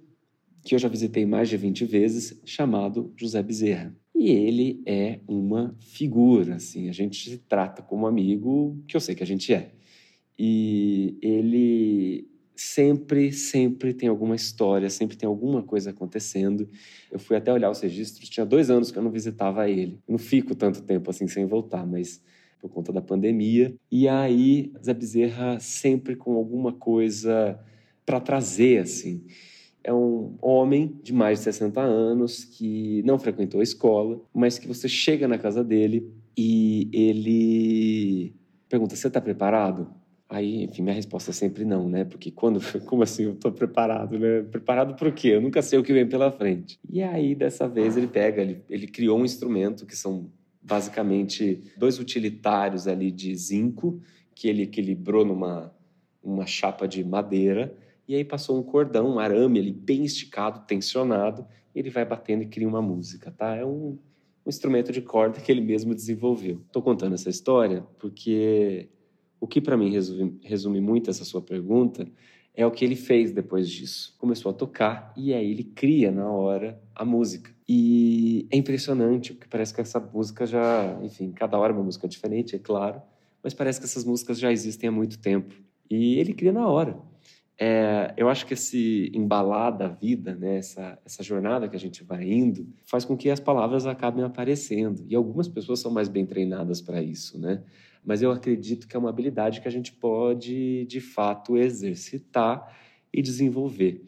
que eu já visitei mais de 20 vezes, chamado José Bezerra. E ele é uma figura, assim, a gente se trata como amigo, que eu sei que a gente é. E ele sempre, sempre tem alguma história, sempre tem alguma coisa acontecendo. Eu fui até olhar os registros, tinha dois anos que eu não visitava ele. Eu não fico tanto tempo assim sem voltar, mas por conta da pandemia. E aí, Zé Bezerra sempre com alguma coisa para trazer, assim é um homem de mais de 60 anos que não frequentou a escola, mas que você chega na casa dele e ele pergunta: Você está preparado? Aí, enfim, minha resposta é sempre não, né? Porque quando, como assim, eu tô preparado, né? Preparado para o quê? Eu nunca sei o que vem pela frente. E aí, dessa vez, ele pega, ele, ele criou um instrumento que são basicamente dois utilitários ali de zinco que ele equilibrou numa uma chapa de madeira e aí passou um cordão, um arame ali bem esticado, tensionado, e ele vai batendo e cria uma música, tá? É um, um instrumento de corda que ele mesmo desenvolveu. Estou contando essa história porque o que para mim resume, resume muito essa sua pergunta é o que ele fez depois disso. Começou a tocar e aí ele cria na hora a música. E é impressionante, porque parece que essa música já, enfim, cada hora é uma música diferente, é claro, mas parece que essas músicas já existem há muito tempo. E ele cria na hora. É, eu acho que esse embalar da vida, né, essa, essa jornada que a gente vai indo, faz com que as palavras acabem aparecendo. E algumas pessoas são mais bem treinadas para isso, né? Mas eu acredito que é uma habilidade que a gente pode, de fato, exercitar e desenvolver.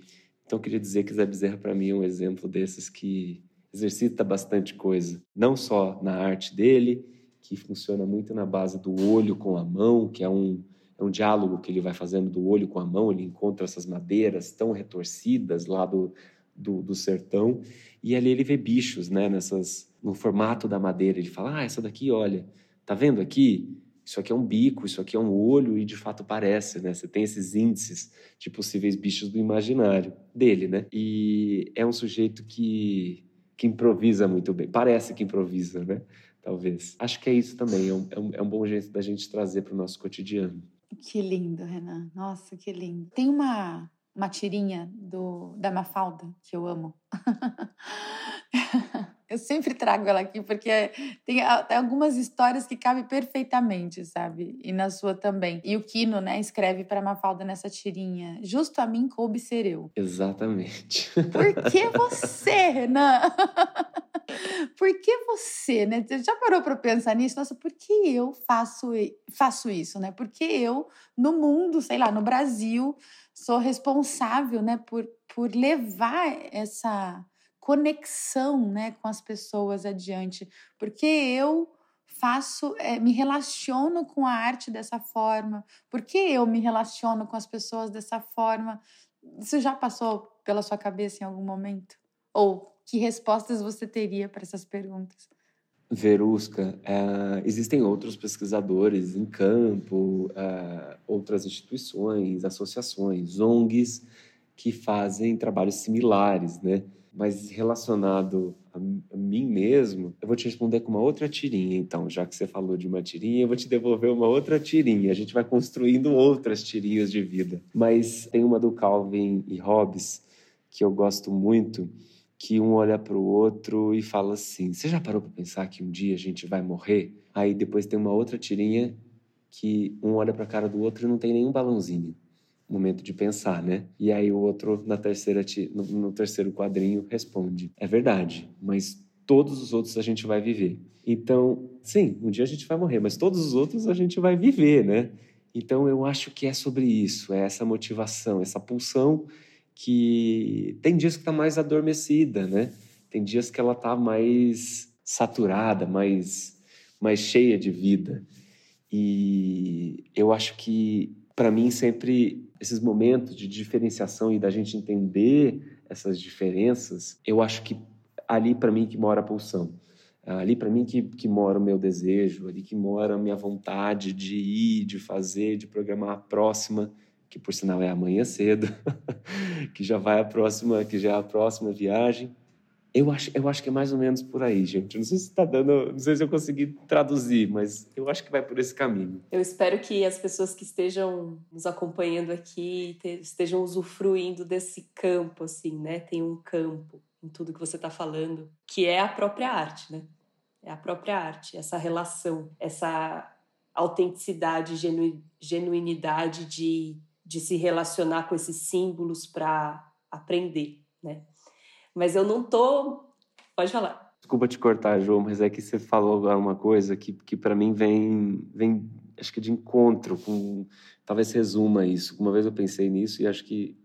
Então, eu queria dizer que Zé Bezerra, para mim, é um exemplo desses que exercita bastante coisa, não só na arte dele, que funciona muito na base do olho com a mão, que é um é um diálogo que ele vai fazendo do olho com a mão, ele encontra essas madeiras tão retorcidas lá do, do, do sertão, e ali ele vê bichos, né, nessas, no formato da madeira. Ele fala, ah, essa daqui, olha, tá vendo aqui? Isso aqui é um bico, isso aqui é um olho, e de fato parece, né? Você tem esses índices de possíveis bichos do imaginário dele, né? E é um sujeito que, que improvisa muito bem, parece que improvisa, né? Talvez. Acho que é isso também, é um, é um, é bom jeito da gente trazer para o nosso cotidiano. Que lindo, Renan. Nossa, que lindo. Tem uma, uma tirinha do, da Mafalda que eu amo. eu sempre trago ela aqui porque tem, tem, algumas histórias que cabem perfeitamente, sabe? E na sua também. E o Kino, né, escreve para Mafalda nessa tirinha: Justo a mim coube ser eu. Exatamente. Por que você, Renan? por que você, né? Você já parou para pensar nisso? Nossa, por que eu faço, faço isso, né? Porque eu, no mundo, sei lá, no Brasil, sou responsável, né, por, por levar essa conexão, né, com as pessoas adiante. Porque eu faço, é, me relaciono com a arte dessa forma? Por que eu me relaciono com as pessoas dessa forma? Isso já passou pela sua cabeça em algum momento? Ou que respostas você teria para essas perguntas? Verusca, é, existem outros pesquisadores em campo, é, outras instituições, associações, ONGs que fazem trabalhos similares, né? Mas relacionado a, mim mesmo, eu vou te responder com uma outra tirinha, então, já que você falou de uma tirinha, eu vou te devolver uma outra tirinha. A gente vai construindo outras tirinhas de vida. Mas tem uma do Calvin e Hobbes que eu gosto muito, que um olha para o outro e fala assim: Você já parou para pensar que um dia a gente vai morrer? Aí depois tem uma outra tirinha que um olha para a cara do outro e não tem nenhum balãozinho. Momento de pensar, né? E aí o outro, na terceira, no, no terceiro quadrinho, responde: É verdade, mas todos os outros a gente vai viver. Então, sim, um dia a gente vai morrer, mas todos os outros a gente vai viver, né? Então eu acho que é sobre isso, é essa motivação, essa pulsão que tem dias que está mais adormecida, né? Tem dias que ela está mais saturada, mais, mais cheia de vida. E eu acho que, para mim, sempre esses momentos de diferenciação e da gente entender essas diferenças, eu acho que ali, para mim, que mora a pulsão. Ali, para mim, que, que mora o meu desejo, ali que mora a minha vontade de ir, de fazer, de programar a próxima que por sinal é amanhã cedo, que já vai a próxima, que já é a próxima viagem. Eu acho, eu acho que é mais ou menos por aí, gente. Não sei se está dando, não sei se eu consegui traduzir, mas eu acho que vai por esse caminho. Eu espero que as pessoas que estejam nos acompanhando aqui estejam usufruindo desse campo, assim, né? Tem um campo em tudo que você está falando, que é a própria arte, né? É a própria arte, essa relação, essa autenticidade, genu, genuinidade de de se relacionar com esses símbolos para aprender, né? Mas eu não tô. Pode falar. Desculpa te cortar, João, mas é que você falou agora uma coisa que, que para mim vem, vem, acho que de encontro com. Talvez resuma isso. Uma vez eu pensei nisso e acho que,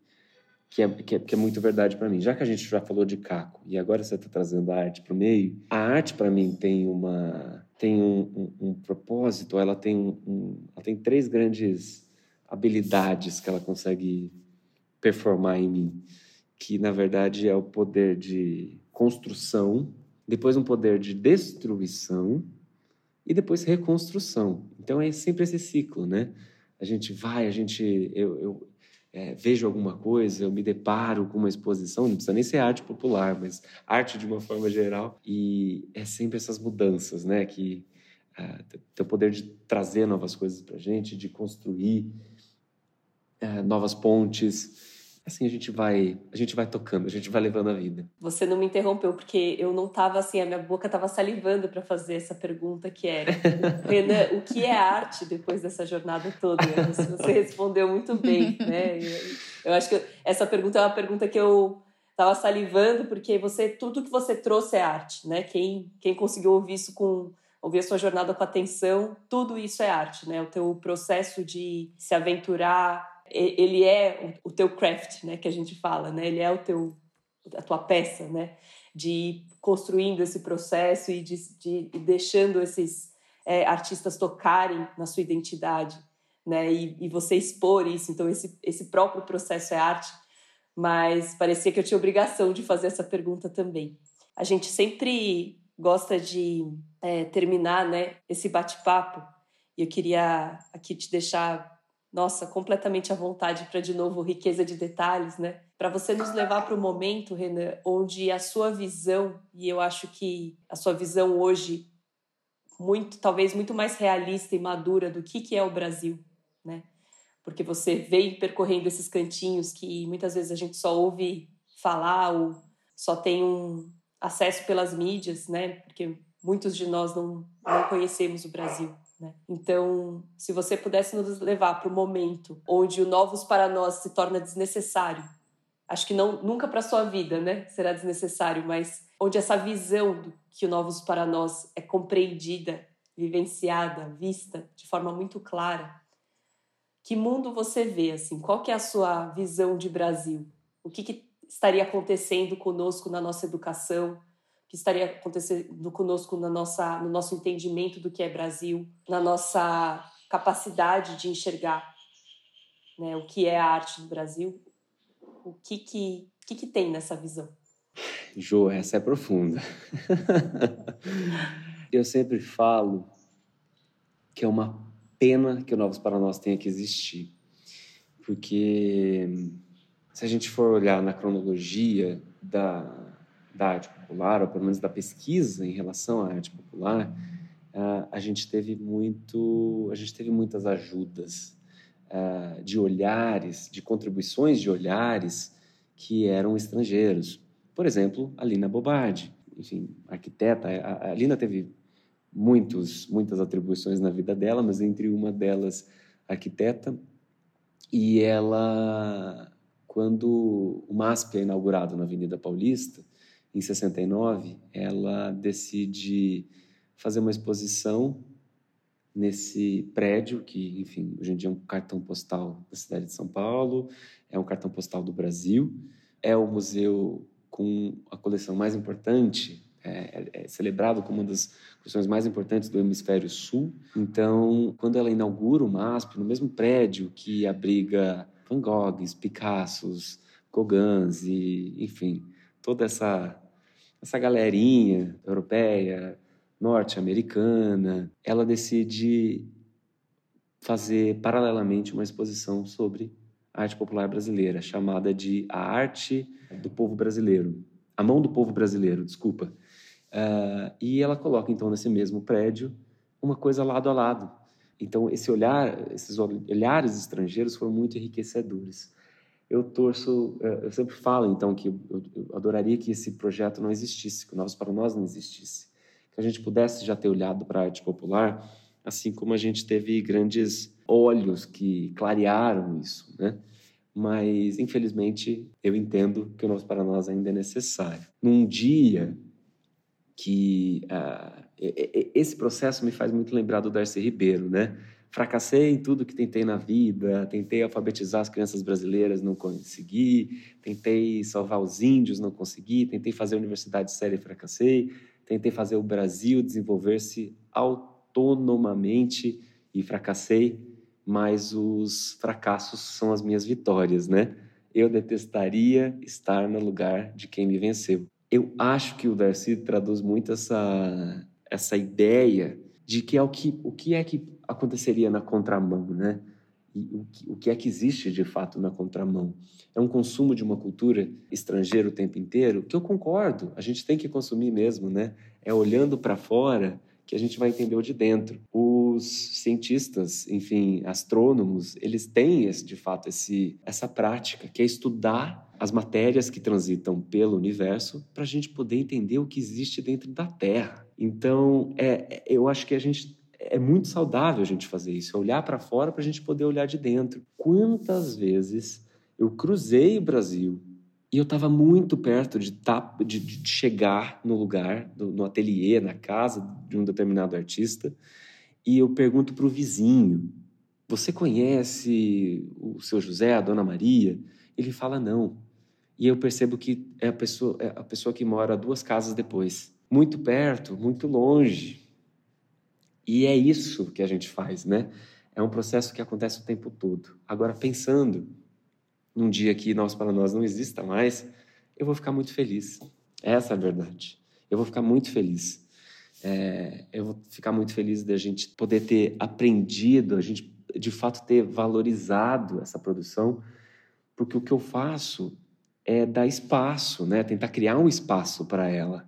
que, é, que, é, que é muito verdade para mim. Já que a gente já falou de Caco e agora você está trazendo a arte para o meio, a arte para mim tem uma tem um, um, um propósito, ela tem, um, ela tem três grandes habilidades que ela consegue performar em mim, que na verdade é o poder de construção, depois um poder de destruição e depois reconstrução. Então é sempre esse ciclo, né? A gente vai, a gente, eu, eu é, vejo alguma coisa, eu me deparo com uma exposição, não precisa nem ser arte popular, mas arte de uma forma geral, e é sempre essas mudanças, né? Que uh, tem o poder de trazer novas coisas para gente, de construir, é, novas pontes. Assim a gente vai, a gente vai tocando, a gente vai levando a vida. Você não me interrompeu porque eu não estava assim, a minha boca estava salivando para fazer essa pergunta que era, Renan, o que é arte depois dessa jornada toda? Você respondeu muito bem, né? Eu acho que essa pergunta é uma pergunta que eu estava salivando porque você tudo que você trouxe é arte, né? Quem quem conseguiu ouvir isso com ouvir a sua jornada com atenção, tudo isso é arte, né? O teu processo de se aventurar ele é o teu craft, né, que a gente fala, né? Ele é o teu a tua peça, né? De ir construindo esse processo e de, de, de deixando esses é, artistas tocarem na sua identidade, né? E, e, você expor isso. Então esse esse próprio processo é arte, mas parecia que eu tinha obrigação de fazer essa pergunta também. A gente sempre gosta de é, terminar, né? Esse bate-papo. E eu queria aqui te deixar nossa, completamente à vontade para, de novo, riqueza de detalhes, né? Para você nos levar para o momento, Renan, onde a sua visão, e eu acho que a sua visão hoje, muito, talvez muito mais realista e madura do que, que é o Brasil, né? Porque você vem percorrendo esses cantinhos que muitas vezes a gente só ouve falar ou só tem um acesso pelas mídias, né? Porque muitos de nós não, não conhecemos o Brasil. Né? Então, se você pudesse nos levar para o momento onde o Novos para Nós se torna desnecessário, acho que não nunca para sua vida, né? Será desnecessário, mas onde essa visão do que o Novos para Nós é compreendida, vivenciada, vista de forma muito clara. Que mundo você vê assim? Qual que é a sua visão de Brasil? O que, que estaria acontecendo conosco na nossa educação? Que estaria acontecendo conosco na nossa, no nosso entendimento do que é Brasil, na nossa capacidade de enxergar né, o que é a arte do Brasil, o que que, que, que tem nessa visão? Jo, essa é profunda. Eu sempre falo que é uma pena que o Novos para Nós tenha que existir, porque se a gente for olhar na cronologia da da arte popular, ou pelo menos da pesquisa em relação à arte popular, uh, a gente teve muito, a gente teve muitas ajudas uh, de olhares, de contribuições de olhares que eram estrangeiros. Por exemplo, a Lina Bobardi, enfim, arquiteta. A, a Lina teve muitos, muitas atribuições na vida dela, mas entre uma delas, arquiteta, e ela, quando o MASP é inaugurado na Avenida Paulista, em 69, ela decide fazer uma exposição nesse prédio que, enfim, hoje em dia é um cartão postal da cidade de São Paulo, é um cartão postal do Brasil, é o museu com a coleção mais importante, é, é, é celebrado como uma das coleções mais importantes do hemisfério sul. Então, quando ela inaugura o MASP, no mesmo prédio que abriga Van Goghs, Picassos, Gauguins e, enfim, toda essa essa galerinha europeia, norte-americana, ela decide fazer paralelamente uma exposição sobre a arte popular brasileira, chamada de A Arte do Povo Brasileiro, A Mão do Povo Brasileiro, desculpa. Uh, e ela coloca então nesse mesmo prédio uma coisa lado a lado. Então esse olhar, esses olhares estrangeiros foram muito enriquecedores eu torço, é, eu sempre falo então que eu adoraria que esse projeto não existisse, que o Novos para Nós não existisse, que a gente pudesse já ter olhado para a arte popular, assim como a gente teve grandes olhos que clarearam isso, né? Mas infelizmente eu entendo que o Novos para Nós ainda é necessário. Num dia que uh, esse processo me faz muito lembrar do Darcy Ribeiro, né? Fracassei em tudo que tentei na vida, tentei alfabetizar as crianças brasileiras, não consegui, tentei salvar os índios, não consegui, tentei fazer a universidade séria fracassei, tentei fazer o Brasil desenvolver-se autonomamente e fracassei, mas os fracassos são as minhas vitórias, né? Eu detestaria estar no lugar de quem me venceu. Eu acho que o Darcy traduz muito essa, essa ideia de que é o que, o que é que aconteceria na contramão, né? E o que, é que existe de fato na contramão? É um consumo de uma cultura estrangeira o tempo inteiro? Que eu concordo, a gente tem que consumir mesmo, né? É olhando para fora que a gente vai entender o de dentro. Os cientistas, enfim, astrônomos, eles têm esse, de fato esse, essa prática, que é estudar as matérias que transitam pelo universo para a gente poder entender o que existe dentro da Terra. Então, é, eu acho que a gente é muito saudável a gente fazer isso, é olhar para fora para a gente poder olhar de dentro. Quantas vezes eu cruzei o Brasil e eu estava muito perto de, tá, de, de, chegar no lugar, no, no ateliê, na casa de um determinado artista, e eu pergunto para o vizinho: Você conhece o seu José, a dona Maria? Ele fala: Não. E eu percebo que é a pessoa, é a pessoa que mora duas casas depois. Muito perto, muito longe. E é isso que a gente faz, né? É um processo que acontece o tempo todo. Agora, pensando num dia que nós para nós não exista mais, eu vou ficar muito feliz. Essa é a verdade. Eu vou ficar muito feliz. É, eu vou ficar muito feliz de a gente poder ter aprendido, a gente de fato ter valorizado essa produção, porque o que eu faço é dar espaço, né? Tentar criar um espaço para ela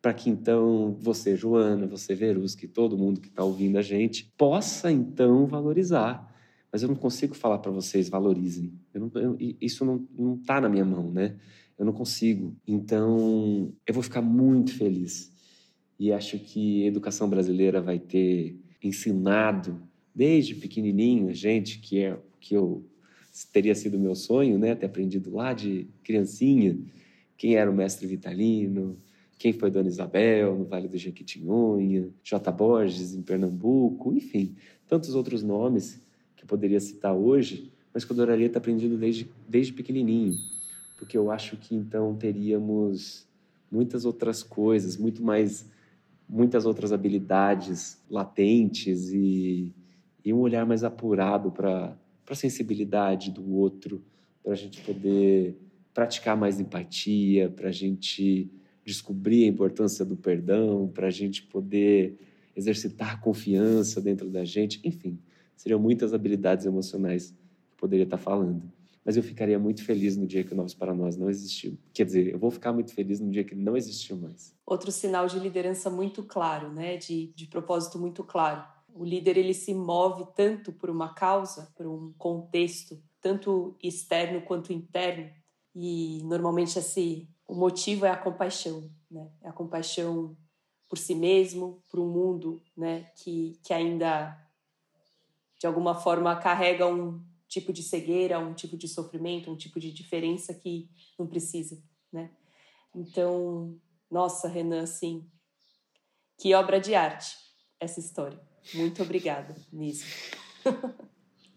para que então você, Joana, você, Verusca, todo mundo que está ouvindo a gente, possa então valorizar. Mas eu não consigo falar para vocês valorizem. Eu não, eu, isso não está na minha mão, né? Eu não consigo. Então, eu vou ficar muito feliz. E acho que a educação brasileira vai ter ensinado desde pequenininho gente que é que eu teria sido meu sonho, né? Ter aprendido lá de criancinha quem era o mestre Vitalino, quem foi Dona Isabel, no Vale do Jequitinhonha, J. Borges, em Pernambuco, enfim, tantos outros nomes que eu poderia citar hoje, mas que eu adoraria ter aprendido desde, desde pequenininho, porque eu acho que então teríamos muitas outras coisas, muito mais, muitas outras habilidades latentes e, e um olhar mais apurado para a sensibilidade do outro, para a gente poder praticar mais empatia, para a gente descobrir a importância do perdão, para a gente poder exercitar confiança dentro da gente, enfim, seriam muitas habilidades emocionais que poderia estar falando. Mas eu ficaria muito feliz no dia que o Novos para Nós não existiu. Quer dizer, eu vou ficar muito feliz no dia que não existiu mais. Outro sinal de liderança muito claro, né? de, de propósito muito claro. O líder ele se move tanto por uma causa, por um contexto, tanto externo quanto interno, e normalmente esse o motivo é a compaixão, né? É a compaixão por si mesmo, por um mundo, né? Que, que ainda de alguma forma carrega um tipo de cegueira, um tipo de sofrimento, um tipo de diferença que não precisa, né? Então, nossa, Renan, assim, que obra de arte essa história. Muito obrigada mesmo.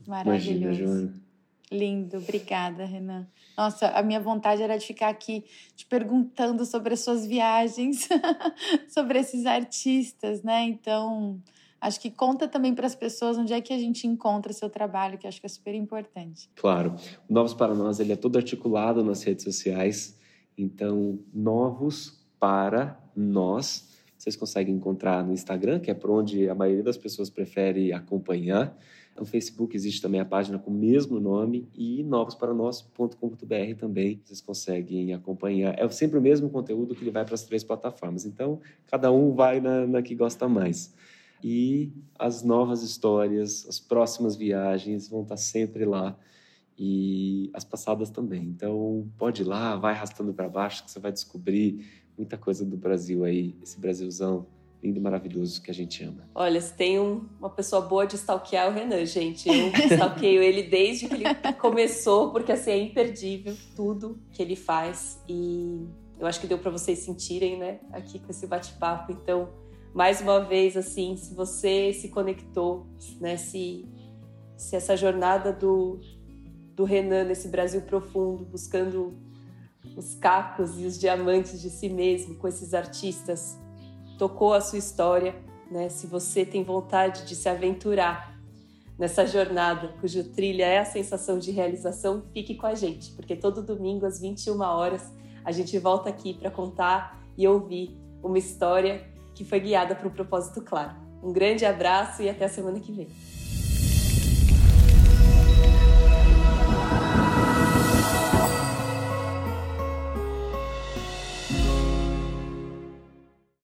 Maravilhoso. Imagina. Lindo, obrigada, Renan. Nossa, a minha vontade era de ficar aqui te perguntando sobre as suas viagens, sobre esses artistas, né? Então, acho que conta também para as pessoas onde é que a gente encontra seu trabalho, que acho que é super importante. Claro. O Novos para Nós, ele é todo articulado nas redes sociais. Então, Novos para Nós, vocês conseguem encontrar no Instagram, que é por onde a maioria das pessoas prefere acompanhar. No Facebook existe também a página com o mesmo nome e novosparanós.com.br também vocês conseguem acompanhar. É sempre o mesmo conteúdo que ele vai para as três plataformas. Então, cada um vai na, na que gosta mais. E as novas histórias, as próximas viagens vão estar sempre lá e as passadas também. Então, pode ir lá, vai arrastando para baixo que você vai descobrir muita coisa do Brasil aí, esse Brasilzão lindo e maravilhoso que a gente ama. Olha, se tem um, uma pessoa boa de stalkear é o Renan, gente. Eu stalkeio ele desde que ele começou, porque assim é imperdível tudo que ele faz. E eu acho que deu para vocês sentirem, né, aqui com esse bate-papo. Então, mais uma vez, assim, se você se conectou, né, se, se essa jornada do, do Renan nesse Brasil profundo, buscando os cacos e os diamantes de si mesmo com esses artistas tocou a sua história, né? Se você tem vontade de se aventurar nessa jornada, cujo trilha é a sensação de realização, fique com a gente, porque todo domingo às 21 horas a gente volta aqui para contar e ouvir uma história que foi guiada por um propósito claro. Um grande abraço e até a semana que vem.